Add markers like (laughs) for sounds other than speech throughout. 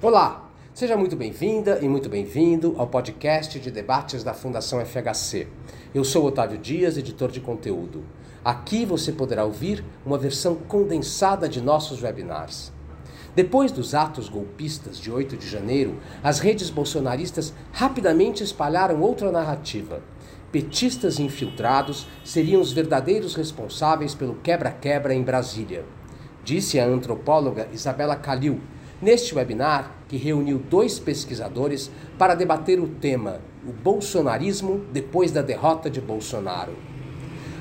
Olá, seja muito bem-vinda e muito bem-vindo ao podcast de debates da Fundação FHC. Eu sou Otávio Dias, editor de conteúdo. Aqui você poderá ouvir uma versão condensada de nossos webinars. Depois dos atos golpistas de 8 de janeiro, as redes bolsonaristas rapidamente espalharam outra narrativa. Petistas infiltrados seriam os verdadeiros responsáveis pelo quebra-quebra em Brasília. Disse a antropóloga Isabela Calil, neste webinar que reuniu dois pesquisadores para debater o tema O bolsonarismo depois da derrota de Bolsonaro.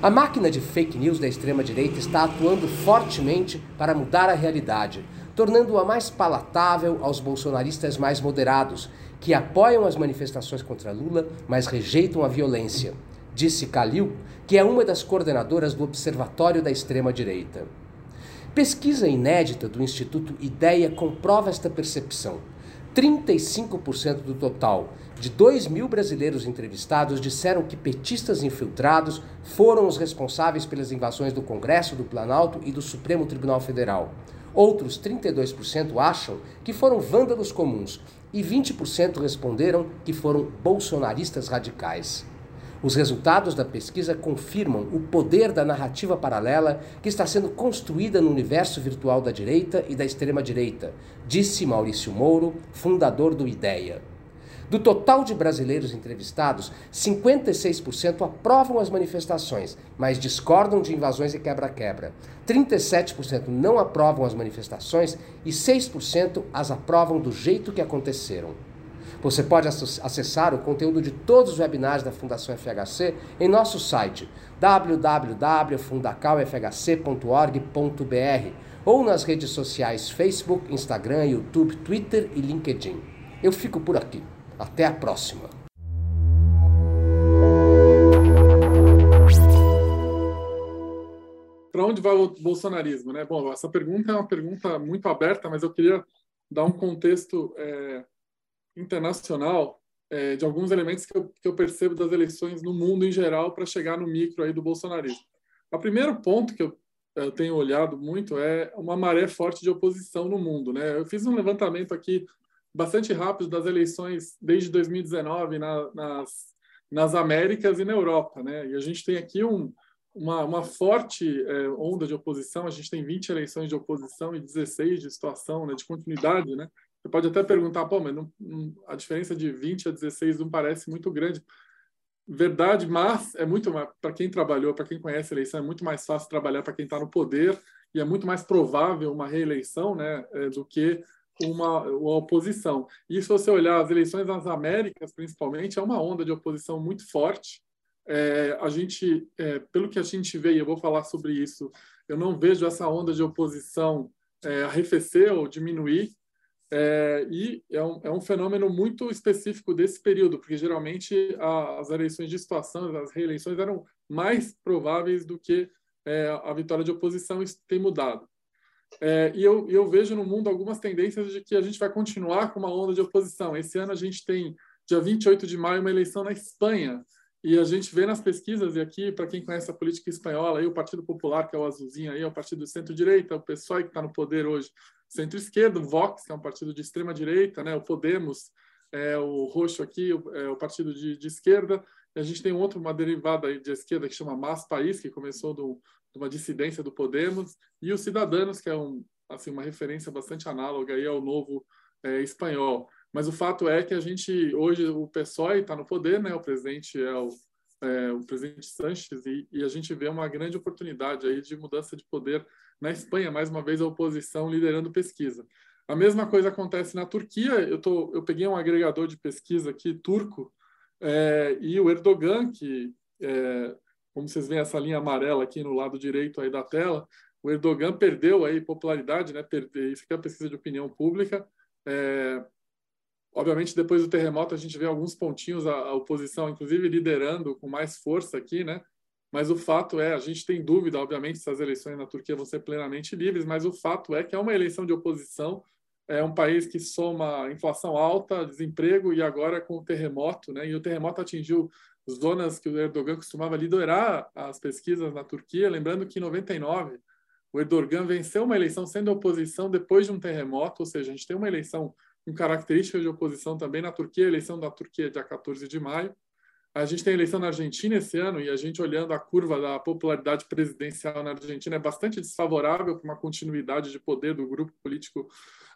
A máquina de fake news da extrema-direita está atuando fortemente para mudar a realidade, tornando-a mais palatável aos bolsonaristas mais moderados, que apoiam as manifestações contra Lula, mas rejeitam a violência. Disse Calil, que é uma das coordenadoras do Observatório da Extrema-Direita. Pesquisa inédita do Instituto Ideia comprova esta percepção. 35% do total de 2 mil brasileiros entrevistados disseram que petistas infiltrados foram os responsáveis pelas invasões do Congresso, do Planalto e do Supremo Tribunal Federal. Outros 32% acham que foram vândalos comuns e 20% responderam que foram bolsonaristas radicais. Os resultados da pesquisa confirmam o poder da narrativa paralela que está sendo construída no universo virtual da direita e da extrema-direita, disse Maurício Mouro, fundador do IDEA. Do total de brasileiros entrevistados, 56% aprovam as manifestações, mas discordam de invasões e quebra-quebra. 37% não aprovam as manifestações e 6% as aprovam do jeito que aconteceram. Você pode acessar o conteúdo de todos os webinars da Fundação FHC em nosso site www.fundacalfhc.org.br ou nas redes sociais Facebook, Instagram, YouTube, Twitter e LinkedIn. Eu fico por aqui. Até a próxima! Para onde vai o bolsonarismo? Né? Bom, essa pergunta é uma pergunta muito aberta, mas eu queria dar um contexto é, internacional é, de alguns elementos que eu, que eu, percebo das eleições no mundo em geral para chegar no micro aí do bolsonarismo. O primeiro ponto que eu, eu, tenho olhado muito é uma maré forte de oposição no mundo. Né? Eu fiz um levantamento aqui bastante rápido das eleições desde 2019 na, nas, nas Américas e na Europa. Né? E a gente tem aqui um, uma, uma forte é, onda de oposição, a gente tem 20 eleições de oposição e 16 de situação, né, de continuidade, né? Você pode até perguntar, pô, mas não, não, a diferença de 20 a 16 não parece muito grande. Verdade, mas é muito para quem trabalhou, para quem conhece a eleição, é muito mais fácil trabalhar para quem está no poder e é muito mais provável uma reeleição, né, é, do que uma, uma oposição. E se você olhar as eleições nas Américas, principalmente, é uma onda de oposição muito forte. É, a gente, é, pelo que a gente vê, e eu vou falar sobre isso, eu não vejo essa onda de oposição é, arrefecer ou diminuir. É, e é um, é um fenômeno muito específico desse período, porque geralmente a, as eleições de situação, as reeleições eram mais prováveis do que é, a vitória de oposição. Isso tem mudado. É, e eu, eu vejo no mundo algumas tendências de que a gente vai continuar com uma onda de oposição. Esse ano a gente tem, dia 28 de maio, uma eleição na Espanha. E a gente vê nas pesquisas, e aqui, para quem conhece a política espanhola, aí, o Partido Popular, que é o azulzinho aí, é o partido do centro-direita, o PSOE, que está no poder hoje, centro-esquerda, o Vox, que é um partido de extrema-direita, né? o Podemos, é, o roxo aqui, o, é, o partido de, de, esquerda. E a gente tem outro, uma derivada de esquerda que chama Mas País, que começou de uma dissidência do Podemos, e os Cidadanos, que é um, assim, uma referência bastante análoga aí ao novo é, espanhol. Mas o fato é que a gente, hoje, o PSOE está no poder, né? o presidente é o, é, o presidente Sanches, e, e a gente vê uma grande oportunidade aí de mudança de poder na Espanha, mais uma vez a oposição liderando pesquisa. A mesma coisa acontece na Turquia. Eu, tô, eu peguei um agregador de pesquisa aqui, turco, é, e o Erdogan, que, é, como vocês veem essa linha amarela aqui no lado direito aí da tela, o Erdogan perdeu aí popularidade, né? Perde, isso aqui é a pesquisa de opinião pública. É, obviamente, depois do terremoto, a gente vê alguns pontinhos, a, a oposição, inclusive, liderando com mais força aqui, né? Mas o fato é, a gente tem dúvida, obviamente, se as eleições na Turquia vão ser plenamente livres, mas o fato é que é uma eleição de oposição, é um país que soma inflação alta, desemprego e agora com o terremoto, né? E o terremoto atingiu zonas que o Erdogan costumava liderar as pesquisas na Turquia, lembrando que em 99 o Erdogan venceu uma eleição sendo oposição depois de um terremoto, ou seja, a gente tem uma eleição com características de oposição também na Turquia, a eleição da Turquia dia 14 de maio. A gente tem eleição na Argentina esse ano e a gente olhando a curva da popularidade presidencial na Argentina é bastante desfavorável para uma continuidade de poder do grupo político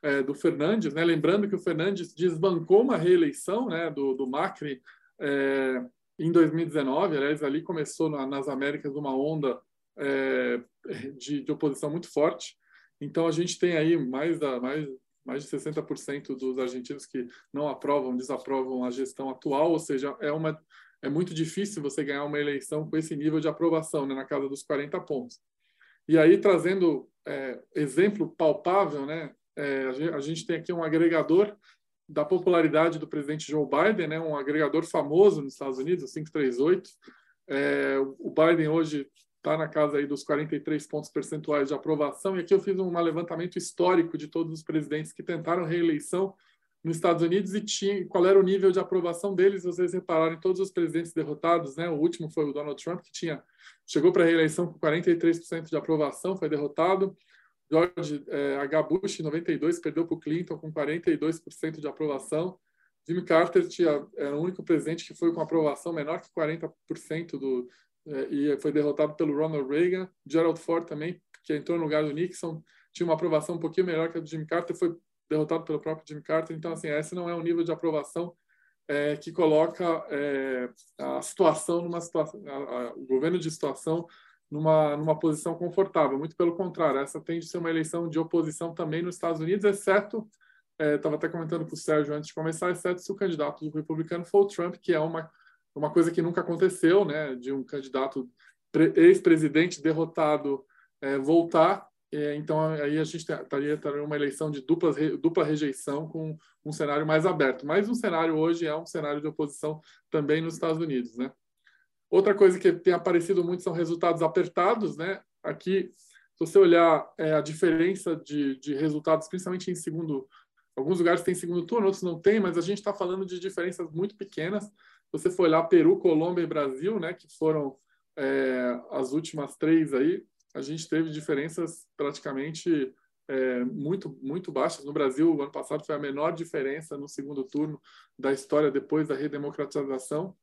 é, do Fernandes, né? Lembrando que o Fernandes desbancou uma reeleição, né, do, do Macri é, em 2019. Aliás, ali começou na, nas Américas uma onda é, de, de, oposição muito forte. Então a gente tem aí mais da mais mais de 60% dos argentinos que não aprovam, desaprovam a gestão atual, ou seja, é uma é muito difícil você ganhar uma eleição com esse nível de aprovação, né, na casa dos 40 pontos. E aí, trazendo é, exemplo palpável, né, é, a, gente, tem aqui um agregador da popularidade do presidente Joe Biden, né, um agregador famoso nos Estados Unidos, o 538. É, o Biden hoje está na casa aí dos 43 pontos percentuais de aprovação. E aqui eu fiz um levantamento histórico de todos os presidentes que tentaram reeleição nos Estados Unidos e tinha, qual era o nível de aprovação deles. Vocês repararam, todos os presidentes derrotados, né? O último foi o Donald Trump, que tinha chegou para a reeleição com 43% de aprovação, foi derrotado. George é, H. Bush, em 92, perdeu para o Clinton com 42% de aprovação. Jimmy Carter tinha, era o único presidente que foi com aprovação menor que 40% do, é, e foi derrotado pelo Ronald Reagan. Gerald Ford também, que entrou no lugar do Nixon, tinha uma aprovação um pouquinho melhor que a do Jimmy Carter, foi derrotado pelo próprio Jimmy Carter. Então, assim, esse não é um nível de aprovação é, que coloca é, a situação numa situação, o governo de situação numa, numa posição confortável. Muito pelo contrário, essa tende a ser uma eleição de oposição também nos Estados Unidos, exceto, estava é, até comentando com o Sérgio antes de começar, exceto se o candidato do republicano for o Trump, que é uma, uma coisa que nunca aconteceu, né, de um candidato ex-presidente derrotado é, voltar então, aí a gente estaria estaria uma eleição de dupla, dupla rejeição com um cenário mais aberto. Mas um cenário hoje é um cenário de oposição também nos Estados Unidos, né? Outra coisa que tem aparecido muito são resultados apertados, né? Aqui, se você olhar é, a diferença de, de resultados, principalmente em segundo, alguns lugares tem segundo turno, outros não tem, mas a gente está falando de diferenças muito pequenas. Se você for olhar Peru, Colômbia e Brasil, né, que foram é, as últimas três aí, a gente teve diferenças praticamente é, muito muito baixas. No Brasil, o ano passado foi a menor diferença no segundo turno da história depois da redemocratização.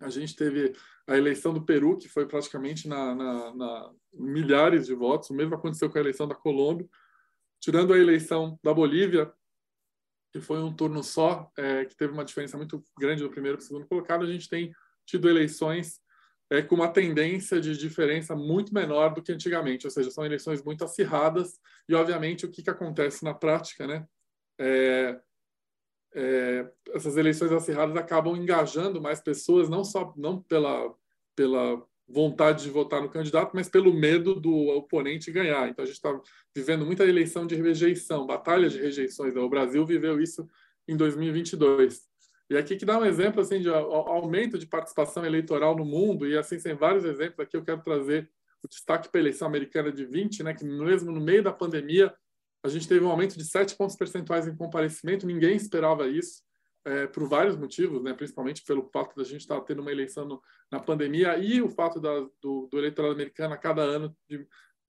A gente teve a eleição do Peru, que foi praticamente na, na, na milhares de votos. O mesmo aconteceu com a eleição da Colômbia. Tirando a eleição da Bolívia, que foi um turno só, é, que teve uma diferença muito grande do primeiro para o segundo colocado, a gente tem tido eleições é, com uma tendência de diferença muito menor do que antigamente, ou seja, são eleições muito acirradas e, obviamente, o que, que acontece na prática, né? É, é, essas eleições acirradas acabam engajando mais pessoas, não só não pela, pela vontade de votar no candidato, mas pelo medo do oponente ganhar. Então, a gente está vivendo muita eleição de rejeição, batalha de rejeições. O Brasil viveu isso em 2022. E aqui que dá um exemplo assim de aumento de participação eleitoral no mundo e assim tem vários exemplos aqui eu quero trazer o destaque para a eleição americana de 20, né, que mesmo no meio da pandemia a gente teve um aumento de 7 pontos percentuais em comparecimento, ninguém esperava isso, é, por vários motivos, né, principalmente pelo fato da gente estar tendo uma eleição no, na pandemia e o fato da, do, do eleitorado americano a cada ano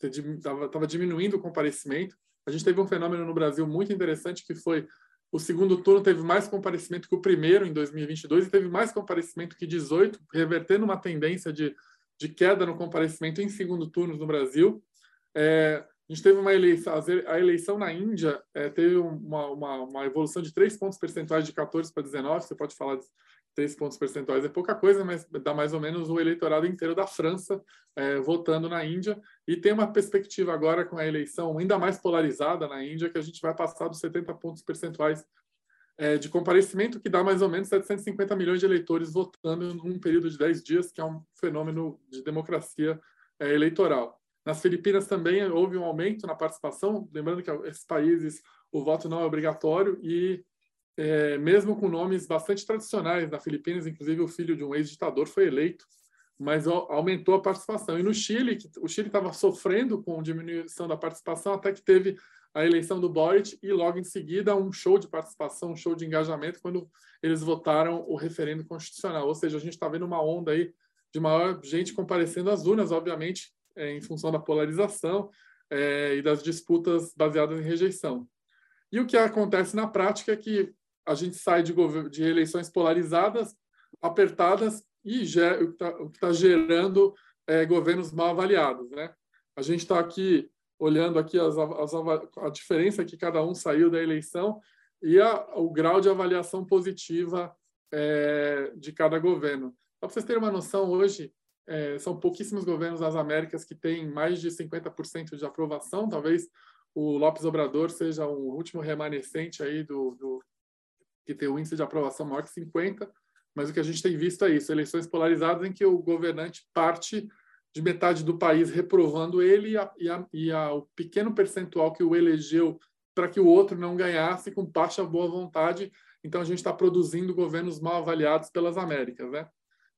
estava diminuindo o comparecimento. A gente teve um fenômeno no Brasil muito interessante que foi o segundo turno teve mais comparecimento que o primeiro, em 2022, e teve mais comparecimento que 18, revertendo uma tendência de, de queda no comparecimento em segundo turno no Brasil. É, a gente teve uma eleição, a eleição na Índia é, teve uma, uma, uma, evolução de 3 pontos percentuais de 14 para 19, você pode falar 3 pontos percentuais é pouca coisa, mas dá mais ou menos o eleitorado inteiro da França é, votando na Índia. E tem uma perspectiva agora com a eleição ainda mais polarizada na Índia, que a gente vai passar dos 70 pontos percentuais é, de comparecimento, que dá mais ou menos 750 milhões de eleitores votando num período de 10 dias, que é um fenômeno de democracia é, eleitoral. Nas Filipinas também houve um aumento na participação, lembrando que esses países o voto não é obrigatório e é, mesmo com nomes bastante tradicionais na Filipinas, inclusive o filho de um ex-ditador foi eleito, mas aumentou a participação. E no Chile, o Chile estava sofrendo com diminuição da participação, até que teve a eleição do Boric e logo em seguida um show de participação, um show de engajamento quando eles votaram o referendo constitucional. Ou seja, a gente está vendo uma onda aí de maior gente comparecendo às urnas, obviamente, é, em função da polarização é, e das disputas baseadas em rejeição. E o que acontece na prática é que a gente sai de, de eleições polarizadas, apertadas, e o que está tá gerando é, governos mal avaliados. Né? A gente está aqui olhando aqui as, as, a diferença que cada um saiu da eleição e a, o grau de avaliação positiva é, de cada governo. Para vocês terem uma noção, hoje é, são pouquíssimos governos das Américas que têm mais de 50% de aprovação. Talvez o Lopes Obrador seja o último remanescente aí do, do que tem um índice de aprovação maior que 50. Mas o que a gente tem visto é isso: eleições polarizadas em que o governante parte de metade do país reprovando ele e, a, e, a, e a, o pequeno percentual que o elegeu para que o outro não ganhasse com parte da boa vontade. Então a gente está produzindo governos mal avaliados pelas Américas, né?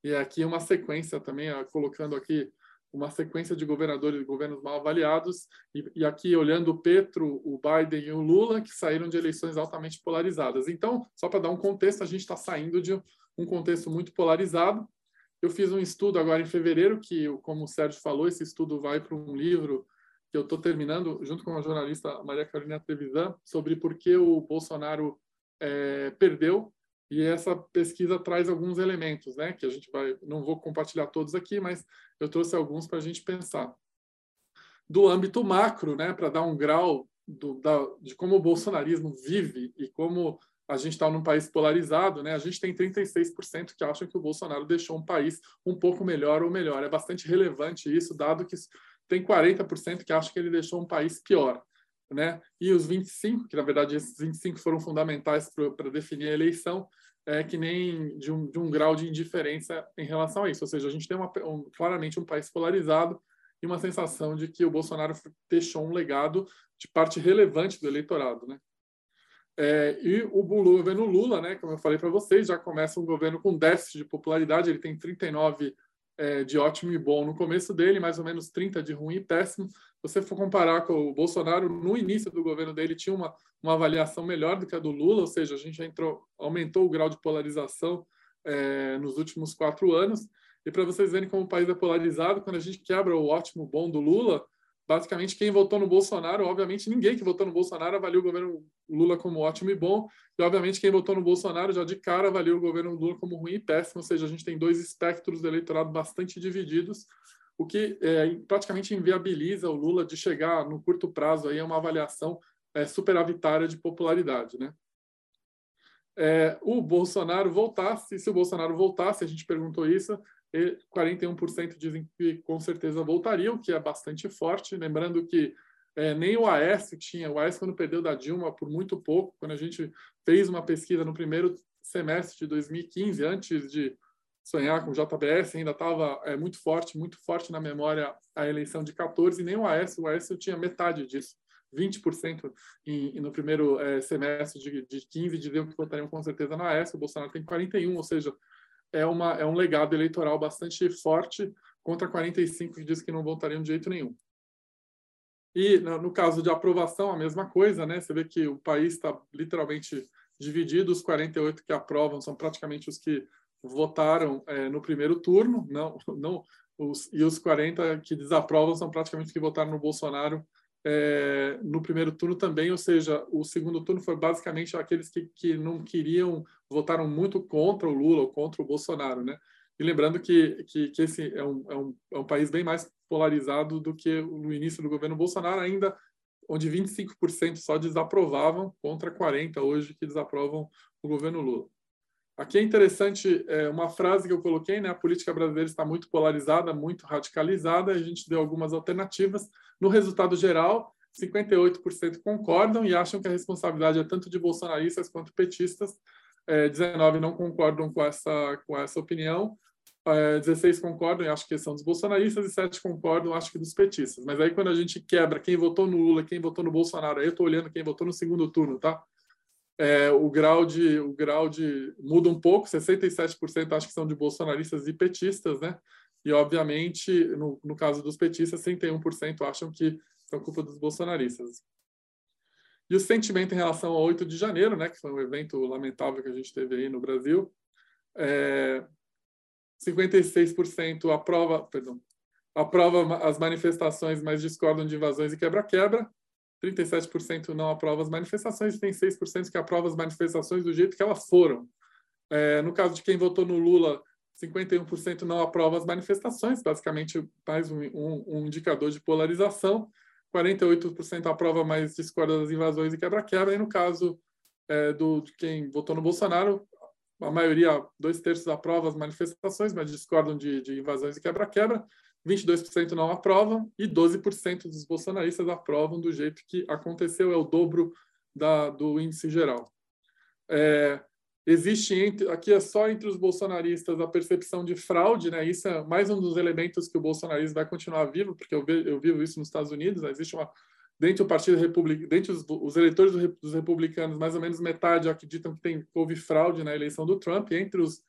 E aqui uma sequência também, colocando aqui uma sequência de governadores e governos mal avaliados, e, e, aqui olhando o Petro, o Biden e o Lula, que saíram de eleições altamente polarizadas. Então, só para dar um contexto, a gente está saindo de um contexto muito polarizado, eu fiz um estudo agora em fevereiro, que, como o Sérgio falou, esse estudo vai para um livro que eu estou terminando, junto com a jornalista Maria Carolina Trevisan, sobre por que o Bolsonaro é, perdeu. E essa pesquisa traz alguns elementos, né? Que a gente vai, não vou compartilhar todos aqui, mas eu trouxe alguns para a gente pensar. Do âmbito macro, né? Para dar um grau do, da, de como o bolsonarismo vive e como a gente está num país polarizado, né? A gente tem 36% que acham que o Bolsonaro deixou um país um pouco melhor ou melhor. É bastante relevante isso, dado que tem 40% que acham que ele deixou um país pior, né? E os 25, que na verdade esses 25 foram fundamentais para definir a eleição, é que nem de um, de um grau de indiferença em relação a isso. Ou seja, a gente tem uma, um, claramente um país polarizado e uma sensação de que o Bolsonaro deixou um legado de parte relevante do eleitorado, né? É, e o governo Lula, né, como eu falei para vocês, já começa um governo com déficit de popularidade, ele tem 39 é, de ótimo e bom no começo dele, mais ou menos 30 de ruim e péssimo. Você for comparar com o Bolsonaro, no início do governo dele tinha uma, uma avaliação melhor do que a do Lula, ou seja, a gente entrou, aumentou o grau de polarização é, nos últimos quatro anos. E para vocês verem como o país é polarizado, quando a gente quebra o ótimo bom do Lula, basicamente quem votou no Bolsonaro, obviamente ninguém que votou no Bolsonaro avaliou o governo Lula como ótimo e bom, e obviamente quem votou no Bolsonaro já de cara avaliou o governo Lula como ruim e péssimo, ou seja, a gente tem dois espectros do eleitorado bastante divididos, o que é, praticamente inviabiliza o Lula de chegar no curto prazo aí a uma avaliação é, superavitária de popularidade, né? É, o Bolsonaro voltasse, se o Bolsonaro voltasse, a gente perguntou isso, 41% dizem que com certeza voltariam, que é bastante forte. Lembrando que é, nem o Aécio tinha, o Aécio quando perdeu da Dilma por muito pouco, quando a gente fez uma pesquisa no primeiro semestre de 2015, antes de sonhar com o JBS, ainda estava é, muito forte, muito forte na memória a eleição de 14, e nem o Aécio, o Aécio tinha metade disso. 20% em, no primeiro é, semestre de, de 15 diziam que votariam com certeza na Aécio, o Bolsonaro tem 41, ou seja, é, uma, é um legado eleitoral bastante forte contra 45 que diz que não votariam de jeito nenhum. E no, no caso de aprovação, a mesma coisa, né? Você vê que o país está literalmente dividido, os 48 que aprovam são praticamente os que votaram é, no primeiro turno, não, (laughs) não os, e os 40 que desaprovam são praticamente que votaram no Bolsonaro é, no primeiro turno também, ou seja, o segundo turno foi basicamente aqueles que, que não queriam, votaram muito contra o Lula ou contra o Bolsonaro, né? E lembrando que, que, que esse é um, é, um, é um país bem mais polarizado do que no início do governo Bolsonaro, ainda onde 25% só desaprovavam contra 40% hoje que desaprovam o governo Lula. Aqui é interessante é, uma frase que eu coloquei, né? A política brasileira está muito polarizada, muito radicalizada. A gente deu algumas alternativas. No resultado geral, 58% concordam e acham que a responsabilidade é tanto de bolsonaristas quanto petistas. É, 19 não concordam com essa com essa opinião. É, 16 concordam e acham que são dos bolsonaristas e 7 concordam, acho que dos petistas. Mas aí quando a gente quebra quem votou no Lula, quem votou no Bolsonaro, aí eu estou olhando quem votou no segundo turno, tá? É, o grau de o grau de muda um pouco, 67% acho que são de bolsonaristas e petistas, né? E obviamente, no, no caso dos petistas, 61% acham que são culpa dos bolsonaristas. E o sentimento em relação ao 8 de janeiro, né, que foi um evento lamentável que a gente teve aí no Brasil, é, 56% aprova, perdão, aprova as manifestações, mas discordam de invasões e quebra-quebra. 37% não aprova as manifestações, tem 6% que aprova as manifestações do jeito que elas foram. É, no caso de quem votou no Lula, 51% não aprova as manifestações, basicamente mais um, um, um indicador de polarização. 48% aprova, mas discorda das invasões e quebra-quebra. E no caso é, do, de quem votou no Bolsonaro, a maioria, dois terços, aprova as manifestações, mas discordam de, de invasões e quebra-quebra. 22% não aprovam e 12% dos bolsonaristas aprovam do jeito que aconteceu, é o dobro da, do índice geral. É, existe entre, aqui é só entre os bolsonaristas a percepção de fraude, né? Isso é mais um dos elementos que o bolsonarismo vai continuar vivo, porque eu, ve, eu vivo isso nos Estados Unidos. Né? Existe uma dentro do Partido Republicano, dentre os, os eleitores dos republicanos, mais ou menos metade acreditam que tem, houve fraude na eleição do Trump. Entre os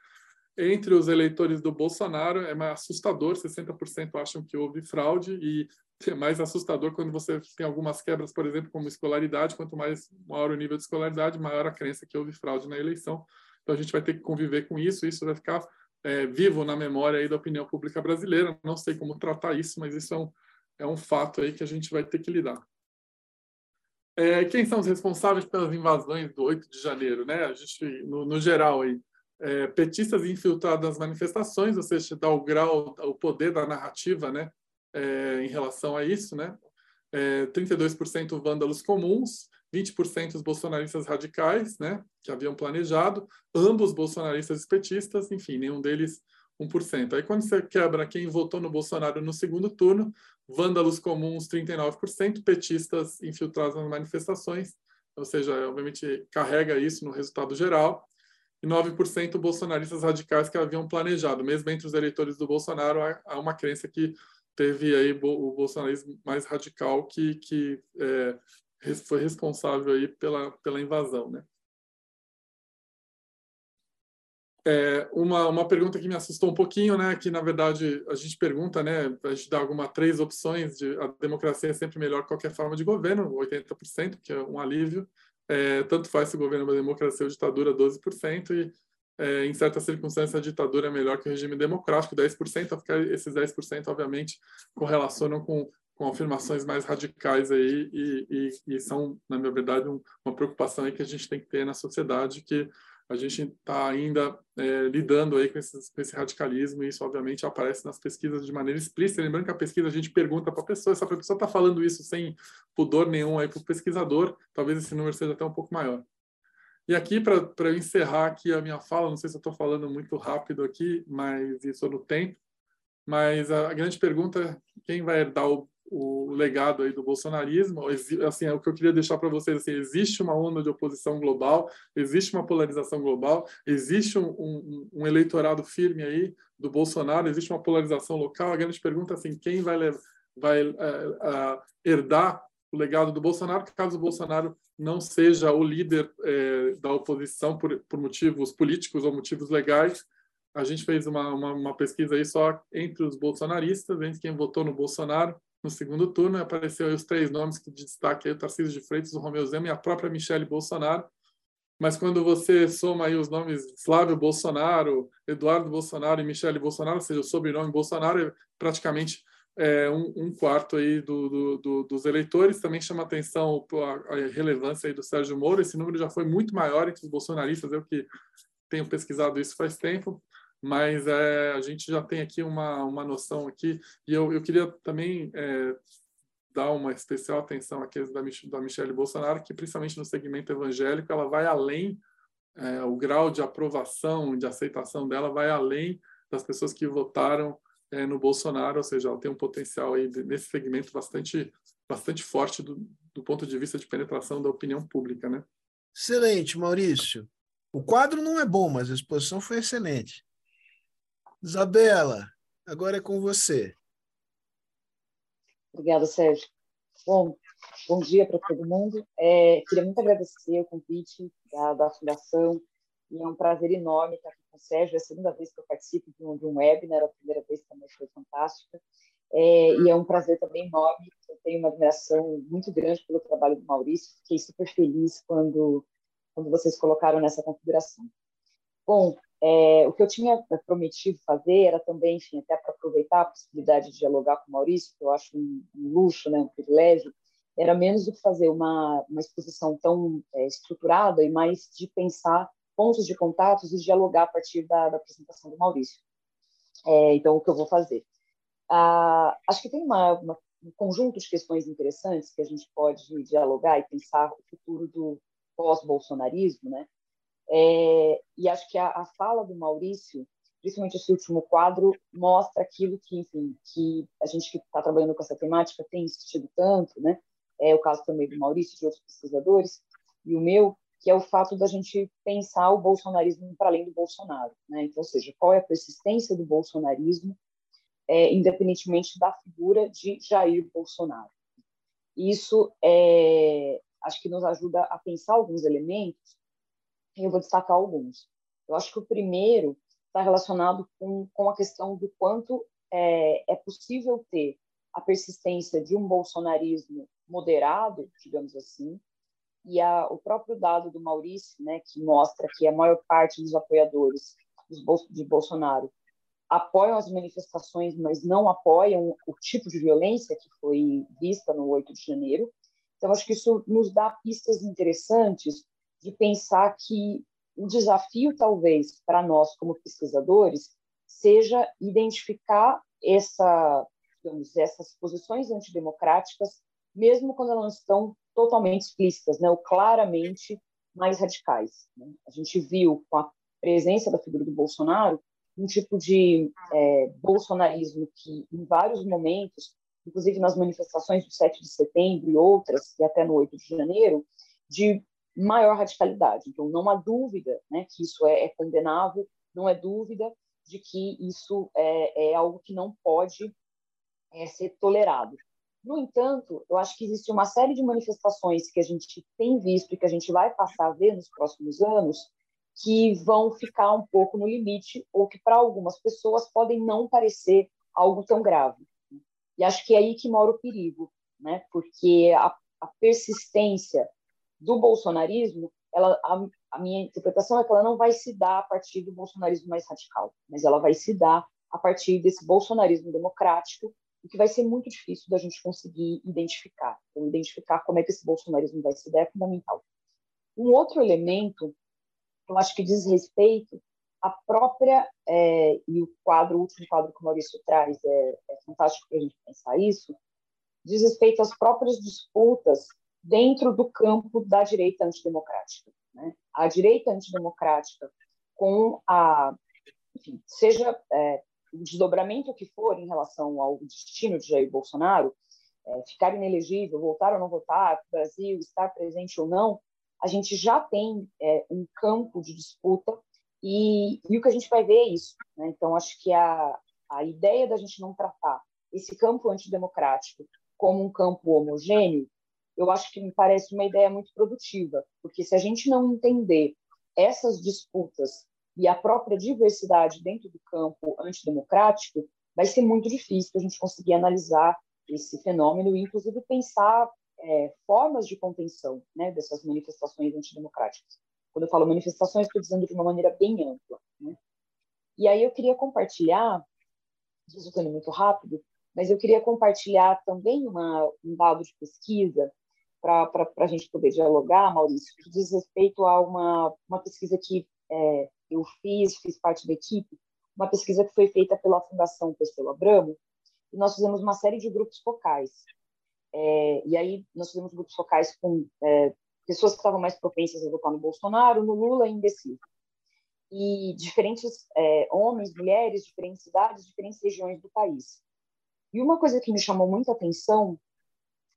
entre os eleitores do Bolsonaro é mais assustador, 60% acham que houve fraude e (laughs) é mais assustador quando você tem algumas quebras, por exemplo, como escolaridade, quanto mais maior o nível de escolaridade, maior a crença que houve fraude na eleição. Então a gente vai ter que conviver com isso, isso vai ficar é, vivo na memória aí da opinião pública brasileira. Não sei como tratar isso, mas isso é um, é um fato aí que a gente vai ter que lidar. É, quem são os responsáveis pelas invasões do 8 de janeiro, né? A gente, no, no geral aí, é, petistas infiltrados nas manifestações, ou seja, dá o grau, o poder da narrativa, né, é, em relação a isso, né? É, 32% vândalos comuns, 20% os bolsonaristas radicais, né, que haviam planejado, ambos bolsonaristas e petistas, enfim, nenhum deles 1%. Aí quando você quebra quem votou no Bolsonaro no segundo turno, vândalos comuns 39%, petistas infiltrados nas manifestações, ou seja, obviamente carrega isso no resultado geral e 9% bolsonaristas radicais que haviam planejado. Mesmo entre os eleitores do Bolsonaro, há uma crença que teve aí o bolsonarismo mais radical que, que é, foi responsável aí pela, pela invasão, né? É, uma, uma pergunta que me assustou um pouquinho, né, que na verdade a gente pergunta, né, a gente dá alguma três opções de a democracia é sempre melhor que qualquer forma de governo, 80%, que é um alívio, é, tanto faz se o governo é uma democracia ou ditadura, 12%, e é, em certas circunstâncias a ditadura é melhor que o regime democrático, 10%, porque esses 10% obviamente correlacionam com, com afirmações mais radicais aí e, e, e são, na minha verdade, um, uma preocupação que a gente tem que ter na sociedade, que a gente está ainda é, lidando aí com, esses, com, esse radicalismo e isso obviamente aparece nas pesquisas de maneira explícita. Lembrando que a pesquisa a gente pergunta para a pessoa, se a pessoa está falando isso sem pudor nenhum aí para o pesquisador, talvez esse número seja até um pouco maior. E aqui, para eu encerrar aqui a minha fala, não sei se eu estou falando muito rápido aqui, mas isso no tempo, mas a, a grande pergunta é quem vai herdar o o legado aí do bolsonarismo, assim, é o que eu queria deixar para vocês, assim, existe uma onda de oposição global, existe uma polarização global, existe um, um, um eleitorado firme aí do Bolsonaro, existe uma polarização local, a grande pergunta é assim, quem vai, vai uh, uh, herdar o legado do Bolsonaro, caso o Bolsonaro não seja o líder uh, da oposição por, por motivos políticos ou motivos legais, a gente fez uma, uma, uma, pesquisa aí só entre os bolsonaristas, entre quem votou no Bolsonaro, no segundo turno, apareceu os três nomes que de destaque aí, o Tarcísio de Freitas, o Romeu Zema e a própria Michele Bolsonaro. Mas quando você soma aí os nomes Flávio Bolsonaro, Eduardo Bolsonaro e Michele Bolsonaro, ou seja, o sobrenome Bolsonaro, é praticamente é, um, um, quarto aí do, do, do, dos eleitores. Também chama atenção a, a, relevância aí do Sérgio Moro. Esse número já foi muito maior entre os bolsonaristas, eu que tenho pesquisado isso faz tempo mas é, a gente já tem aqui uma, uma noção aqui, e eu, eu queria também é, dar uma especial atenção aqui da, da Michelle Bolsonaro, que principalmente no segmento evangélico, ela vai além, é, o grau de aprovação, de aceitação dela vai além das pessoas que votaram é, no Bolsonaro, ou seja, ela tem um potencial aí nesse segmento bastante, bastante forte do, do ponto de vista de penetração da opinião pública, né? Excelente, Maurício. O quadro não é bom, mas a exposição foi excelente. Isabela, agora é com você. Obrigada, Sérgio. Bom, bom dia para todo mundo. É, queria muito agradecer o convite da, da Fundação e é um prazer enorme estar aqui com o Sérgio. É a segunda vez que eu participo de um, de um webinar, a primeira vez também foi fantástica. É, e é um prazer também enorme. Eu tenho uma admiração muito grande pelo trabalho do Maurício. Fiquei super feliz quando, quando vocês colocaram nessa configuração. Bom, é, o que eu tinha prometido fazer era também, enfim, até para aproveitar a possibilidade de dialogar com o Maurício, que eu acho um, um luxo, né, um privilégio, era menos do que fazer uma, uma exposição tão é, estruturada e mais de pensar pontos de contatos e dialogar a partir da, da apresentação do Maurício. É, então, o que eu vou fazer? Ah, acho que tem uma, uma, um conjunto de questões interessantes que a gente pode dialogar e pensar o futuro do pós-bolsonarismo, né? É, e acho que a, a, fala do Maurício, principalmente esse último quadro, mostra aquilo que, enfim, que a gente que está trabalhando com essa temática tem insistido tanto, né? É o caso também do Maurício de outros pesquisadores, e o meu, que é o fato da gente pensar o bolsonarismo para além do Bolsonaro, né? Então, ou seja, qual é a persistência do bolsonarismo, é, independentemente da figura de Jair Bolsonaro. Isso é, acho que nos ajuda a pensar alguns elementos eu vou destacar alguns. Eu acho que o primeiro está relacionado com, com a questão do quanto é, é possível ter a persistência de um bolsonarismo moderado, digamos assim, e a, o próprio dado do Maurício, né, que mostra que a maior parte dos apoiadores de Bolsonaro apoiam as manifestações, mas não apoiam o tipo de violência que foi vista no 8 de janeiro. Então, acho que isso nos dá pistas interessantes de pensar que o desafio, talvez, para nós como pesquisadores, seja identificar essa, digamos, essas posições antidemocráticas, mesmo quando elas estão totalmente explícitas, né, ou claramente mais radicais. Né? A gente viu com a presença da figura do Bolsonaro um tipo de é, bolsonarismo que, em vários momentos, inclusive nas manifestações do 7 de setembro e outras, e até no 8 de janeiro, de maior radicalidade. Então, não há dúvida né, que isso é, é condenável, não é dúvida de que isso é, é algo que não pode é, ser tolerado. No entanto, eu acho que existe uma série de manifestações que a gente tem visto e que a gente vai passar a ver nos próximos anos que vão ficar um pouco no limite ou que para algumas pessoas podem não parecer algo tão grave. E acho que é aí que mora o perigo, né? Porque a, a persistência do bolsonarismo, ela, a, a, minha interpretação é que ela não vai se dar a partir do bolsonarismo mais radical, mas ela vai se dar a partir desse bolsonarismo democrático, o que vai ser muito difícil da gente conseguir identificar. Então, identificar como é que esse bolsonarismo vai se dar é fundamental. Um outro elemento, eu acho que diz respeito à própria, é, e o quadro, o último quadro que o Maurício traz, é, é fantástico para a gente pensar isso, diz respeito às próprias disputas dentro do campo da direita antidemocrática. Né? A direita antidemocrática, com a, enfim, seja é, o desdobramento que for em relação ao destino de Jair Bolsonaro, é, ficar inelegível, voltar ou não votar, Brasil estar presente ou não, a gente já tem é, um campo de disputa e, e, o que a gente vai ver é isso. Né? Então, acho que a, a ideia da gente não tratar esse campo antidemocrático como um campo homogêneo eu acho que me parece uma ideia muito produtiva, porque se a gente não entender essas disputas e a própria diversidade dentro do campo antidemocrático, vai ser muito difícil a gente conseguir analisar esse fenômeno e, inclusive, pensar é, formas de contenção né, dessas manifestações antidemocráticas. Quando eu falo manifestações, estou dizendo de uma maneira bem ampla. Né? E aí eu queria compartilhar, estou muito rápido, mas eu queria compartilhar também uma, um dado de pesquisa para a gente poder dialogar, Maurício, que diz respeito a uma, uma pesquisa que é, eu fiz, fiz parte da equipe, uma pesquisa que foi feita pela Fundação Pessoa Abramo, e nós fizemos uma série de grupos focais. É, e aí nós fizemos grupos focais com é, pessoas que estavam mais propensas a votar no Bolsonaro, no Lula e indeciso. E diferentes é, homens, mulheres, diferentes cidades, diferentes regiões do país. E uma coisa que me chamou muita atenção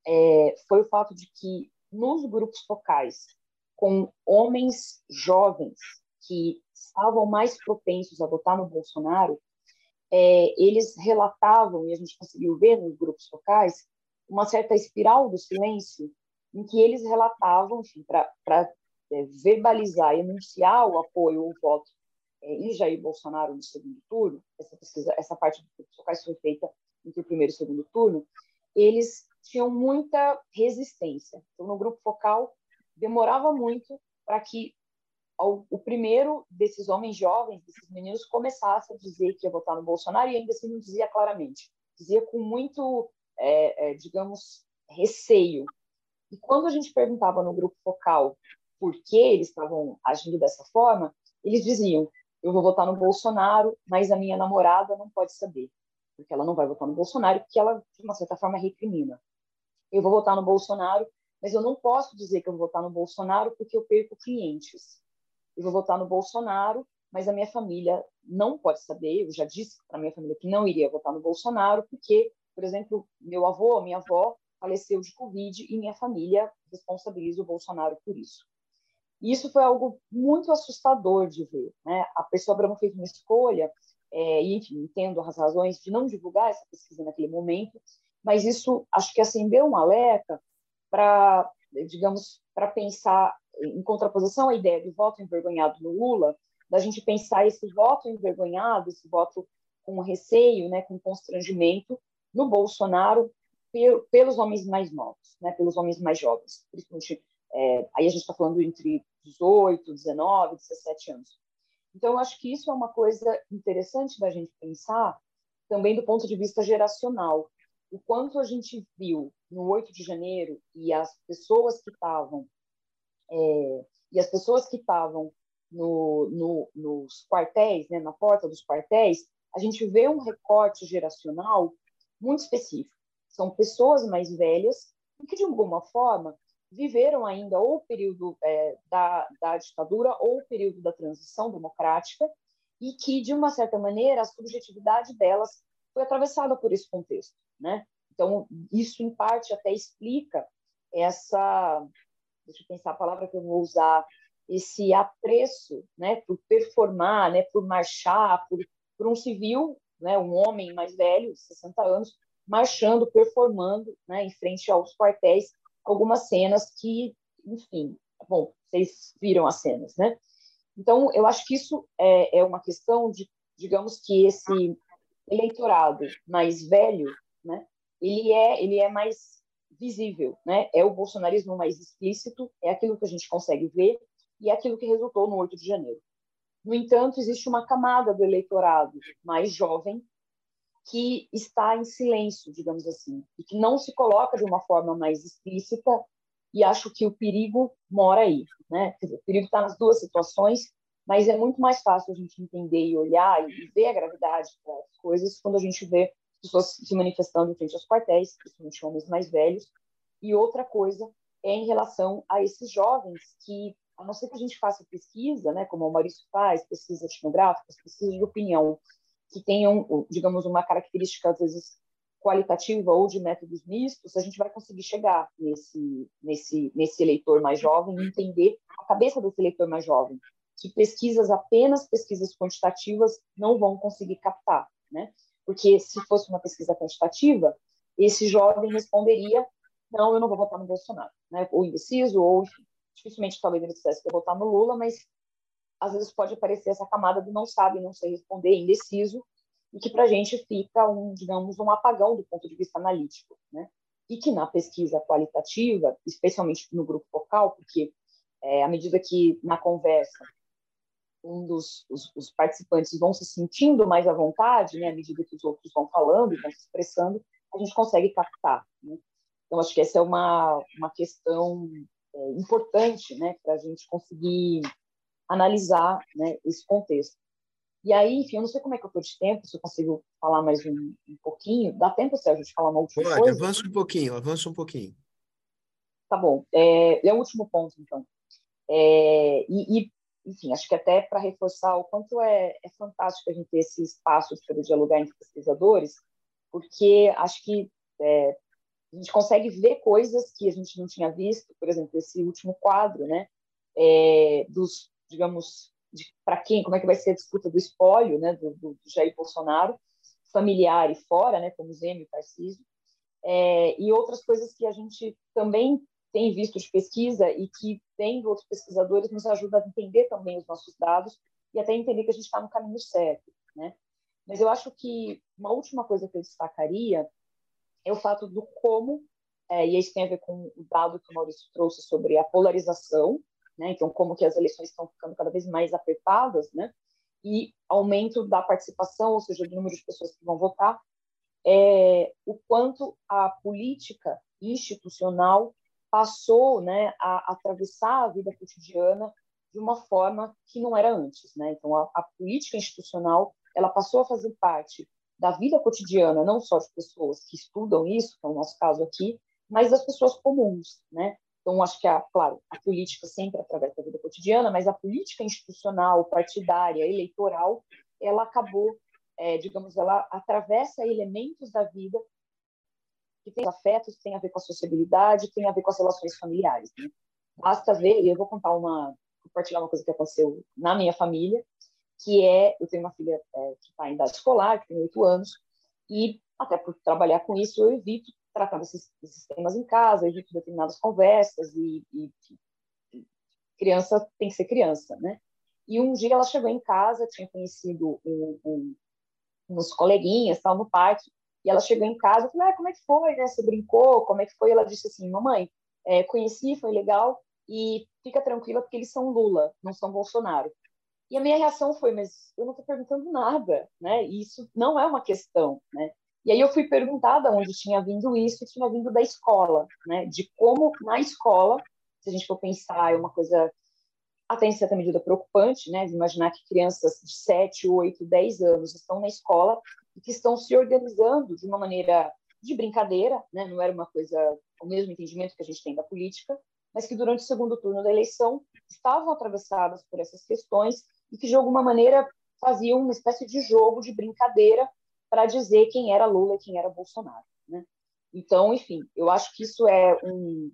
é, foi o fato de que nos grupos focais, com homens jovens que estavam mais propensos a votar no Bolsonaro, é, eles relatavam, e a gente conseguiu ver nos grupos focais, uma certa espiral do silêncio, em que eles relatavam, para é, verbalizar e anunciar o apoio ou o voto é, em Jair Bolsonaro no segundo turno, essa pesquisa, essa parte dos grupos focais foi feita entre o primeiro e o segundo turno, eles tinham muita resistência. Então, no grupo focal, demorava muito para que o primeiro desses homens jovens, desses meninos, começasse a dizer que ia votar no Bolsonaro e ainda assim não dizia claramente. Dizia com muito, é, é, digamos, receio. E quando a gente perguntava no grupo focal por que eles estavam agindo dessa forma, eles diziam: eu vou votar no Bolsonaro, mas a minha namorada não pode saber, porque ela não vai votar no Bolsonaro, porque ela, de uma certa forma, recrimina. Eu vou votar no Bolsonaro, mas eu não posso dizer que eu vou votar no Bolsonaro porque eu perco clientes. Eu vou votar no Bolsonaro, mas a minha família não pode saber. Eu já disse para minha família que não iria votar no Bolsonaro, porque, por exemplo, meu avô, minha avó faleceu de Covid e minha família responsabiliza o Bolsonaro por isso. E isso foi algo muito assustador de ver. Né? A pessoa Abramo fez uma escolha, é, e, enfim, entendo as razões de não divulgar essa pesquisa naquele momento, mas isso acho que acendeu um alerta para, digamos, para pensar em contraposição à ideia do voto envergonhado no Lula, da gente pensar esse voto envergonhado, esse voto com receio, né, com constrangimento no Bolsonaro pelos homens mais novos, né, pelos homens mais jovens, principalmente é, aí a gente está falando entre 18, 19, 17 anos. Então, acho que isso é uma coisa interessante da gente pensar também do ponto de vista geracional. O quanto a gente viu no 8 de janeiro e as pessoas que estavam é, e as pessoas que estavam no, no, nos quartéis, né, na porta dos quartéis, a gente vê um recorte geracional muito específico. São pessoas mais velhas que, de alguma forma, viveram ainda ou o período é, da, da ditadura ou o período da transição democrática e que, de uma certa maneira, a subjetividade delas foi atravessada por esse contexto. Né? Então, isso, em parte, até explica essa deixa eu pensar a palavra que eu vou usar, esse apreço, né, por performar, né, por marchar, por, por um civil, né, um homem mais velho, 60 anos, marchando, performando, né, em frente aos quartéis, algumas cenas que, enfim, bom, vocês viram as cenas, né? Então, eu acho que isso é, é uma questão de, digamos que esse eleitorado mais velho, né, ele é, ele é mais visível, né? É o bolsonarismo mais explícito, é aquilo que a gente consegue ver e é aquilo que resultou no 8 de janeiro. No entanto, existe uma camada do eleitorado mais jovem que está em silêncio, digamos assim, e que não se coloca de uma forma mais explícita e acho que o perigo mora aí, né? Dizer, o perigo está nas duas situações, mas é muito mais fácil a gente entender e olhar e ver a gravidade das coisas quando a gente vê pessoas se manifestando em frente aos quartéis, principalmente homens mais velhos. E outra coisa é em relação a esses jovens que, a não ser que a gente faça pesquisa, né, como o Maurício faz, pesquisa etnográfica, pesquisa de opinião, que tenham, digamos, uma característica, às vezes, qualitativa ou de métodos mistos, a gente vai conseguir chegar nesse, nesse, nesse eleitor mais jovem e entender a cabeça desse eleitor mais jovem, que pesquisas, apenas pesquisas quantitativas, não vão conseguir captar, né? Porque se fosse uma pesquisa quantitativa, esse jovem responderia: não, eu não vou votar no Bolsonaro, né? ou indeciso, ou dificilmente talvez ele dissesse que ia votar no Lula, mas às vezes pode aparecer essa camada do não sabe, não sei responder, indeciso, e que para a gente fica um, digamos, um apagão do ponto de vista analítico, né? E que na pesquisa qualitativa, especialmente no grupo focal, porque é, à medida que na conversa um dos os, os, participantes vão se sentindo mais à vontade, né, à medida que os outros vão falando vão se expressando, a gente consegue captar. Né? Então, acho que essa é uma, uma questão é, importante né, para a gente conseguir analisar né, esse contexto. E aí, enfim, eu não sei como é que eu estou de tempo, se eu consigo falar mais um, um pouquinho. Dá tempo, Sérgio, de falar uma última Pode, coisa? avança um pouquinho, avança um pouquinho. Tá bom. É, é o último ponto, então. É, e, e enfim, acho que até para reforçar o quanto é, é fantástico a gente ter esse espaço de poder dialogar entre pesquisadores, porque acho que é, a gente consegue ver coisas que a gente não tinha visto, por exemplo, esse último quadro, né, é, dos, digamos, para quem, como é que vai ser a disputa do espólio, né, do, do Jair Bolsonaro, familiar e fora, né, como Zêmio e Tarcísio, é, e outras coisas que a gente também tem visto de pesquisa e que, tendo outros pesquisadores, nos ajuda a entender também os nossos dados e até entender que a gente está no caminho certo, né? Mas eu acho que uma última coisa que eu destacaria é o fato do como, é, e isso tem a ver com o dado que o Maurício trouxe sobre a polarização, né? Então, como que as eleições estão ficando cada vez mais apertadas, né? E aumento da participação, ou seja, do número de pessoas que vão votar, é, o quanto a política institucional passou né, a, atravessar a vida cotidiana de uma forma que não era antes. Né? Então, a, a, política institucional ela passou a fazer parte da vida cotidiana, não só de pessoas que estudam isso, que é o nosso caso aqui, mas das pessoas comuns. Né? Então, acho que, a, claro, a política sempre através da vida cotidiana, mas a política institucional, partidária, eleitoral, ela acabou, é, digamos, ela atravessa elementos da vida que tem afetos, que tem a ver com a sociabilidade, tem a ver com as relações familiares. Basta ver, e eu vou contar uma, compartilhar uma coisa que aconteceu na minha família, que é, eu tenho uma filha é, que está em idade escolar, que tem oito anos, e até por trabalhar com isso, eu evito tratar desses, desses temas em casa, evito determinadas conversas, e, e, e, criança tem que ser criança, né? E um dia ela chegou em casa, tinha conhecido um, um, uns coleguinhas, tal, no parque, e ela chegou em casa, eu falei, ah, como é que foi, né? Você brincou, como é que foi? Ela disse assim, mamãe, é, conheci, foi legal, e fica tranquila porque eles são Lula, não são Bolsonaro. E a minha reação foi, mas eu não estou perguntando nada, né? E isso não é uma questão, né? E aí eu fui perguntada onde tinha vindo isso, e tinha vindo da escola, né? De como na escola, se a gente for pensar, é uma coisa até em certa medida preocupante, né? De imaginar que crianças de 7, 8, 10 anos estão na escola e que estão se organizando de uma maneira de brincadeira, né? Não era uma coisa o mesmo entendimento que a gente tem da política, mas que durante o segundo turno da eleição estavam atravessadas por essas questões e que, de alguma maneira, faziam uma espécie de jogo, de brincadeira, para dizer quem era Lula e quem era Bolsonaro. Né? Então, enfim, eu acho que isso é, um,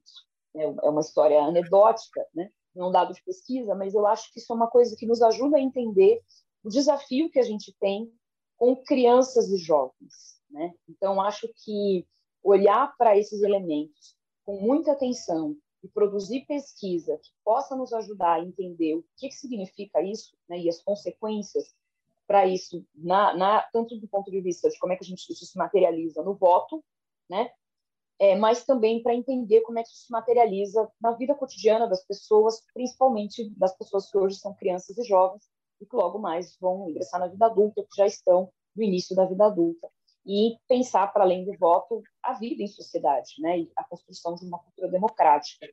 é, é uma história anedótica, né? não é dado de pesquisa, mas eu acho que isso é uma coisa que nos ajuda a entender o desafio que a gente tem com crianças e jovens. Né? Então, acho que olhar para esses elementos com muita atenção e produzir pesquisa que possa nos ajudar a entender o que significa isso né, e as consequências para isso, na, na, tanto do ponto de vista de como é que a gente isso se materializa no voto, né, é, mas também para entender como é que isso se materializa na vida cotidiana das pessoas, principalmente das pessoas que hoje são crianças e jovens e que logo mais vão ingressar na vida adulta, que já estão no início da vida adulta e pensar, para além do voto, a vida em sociedade, né? E a construção de uma cultura democrática.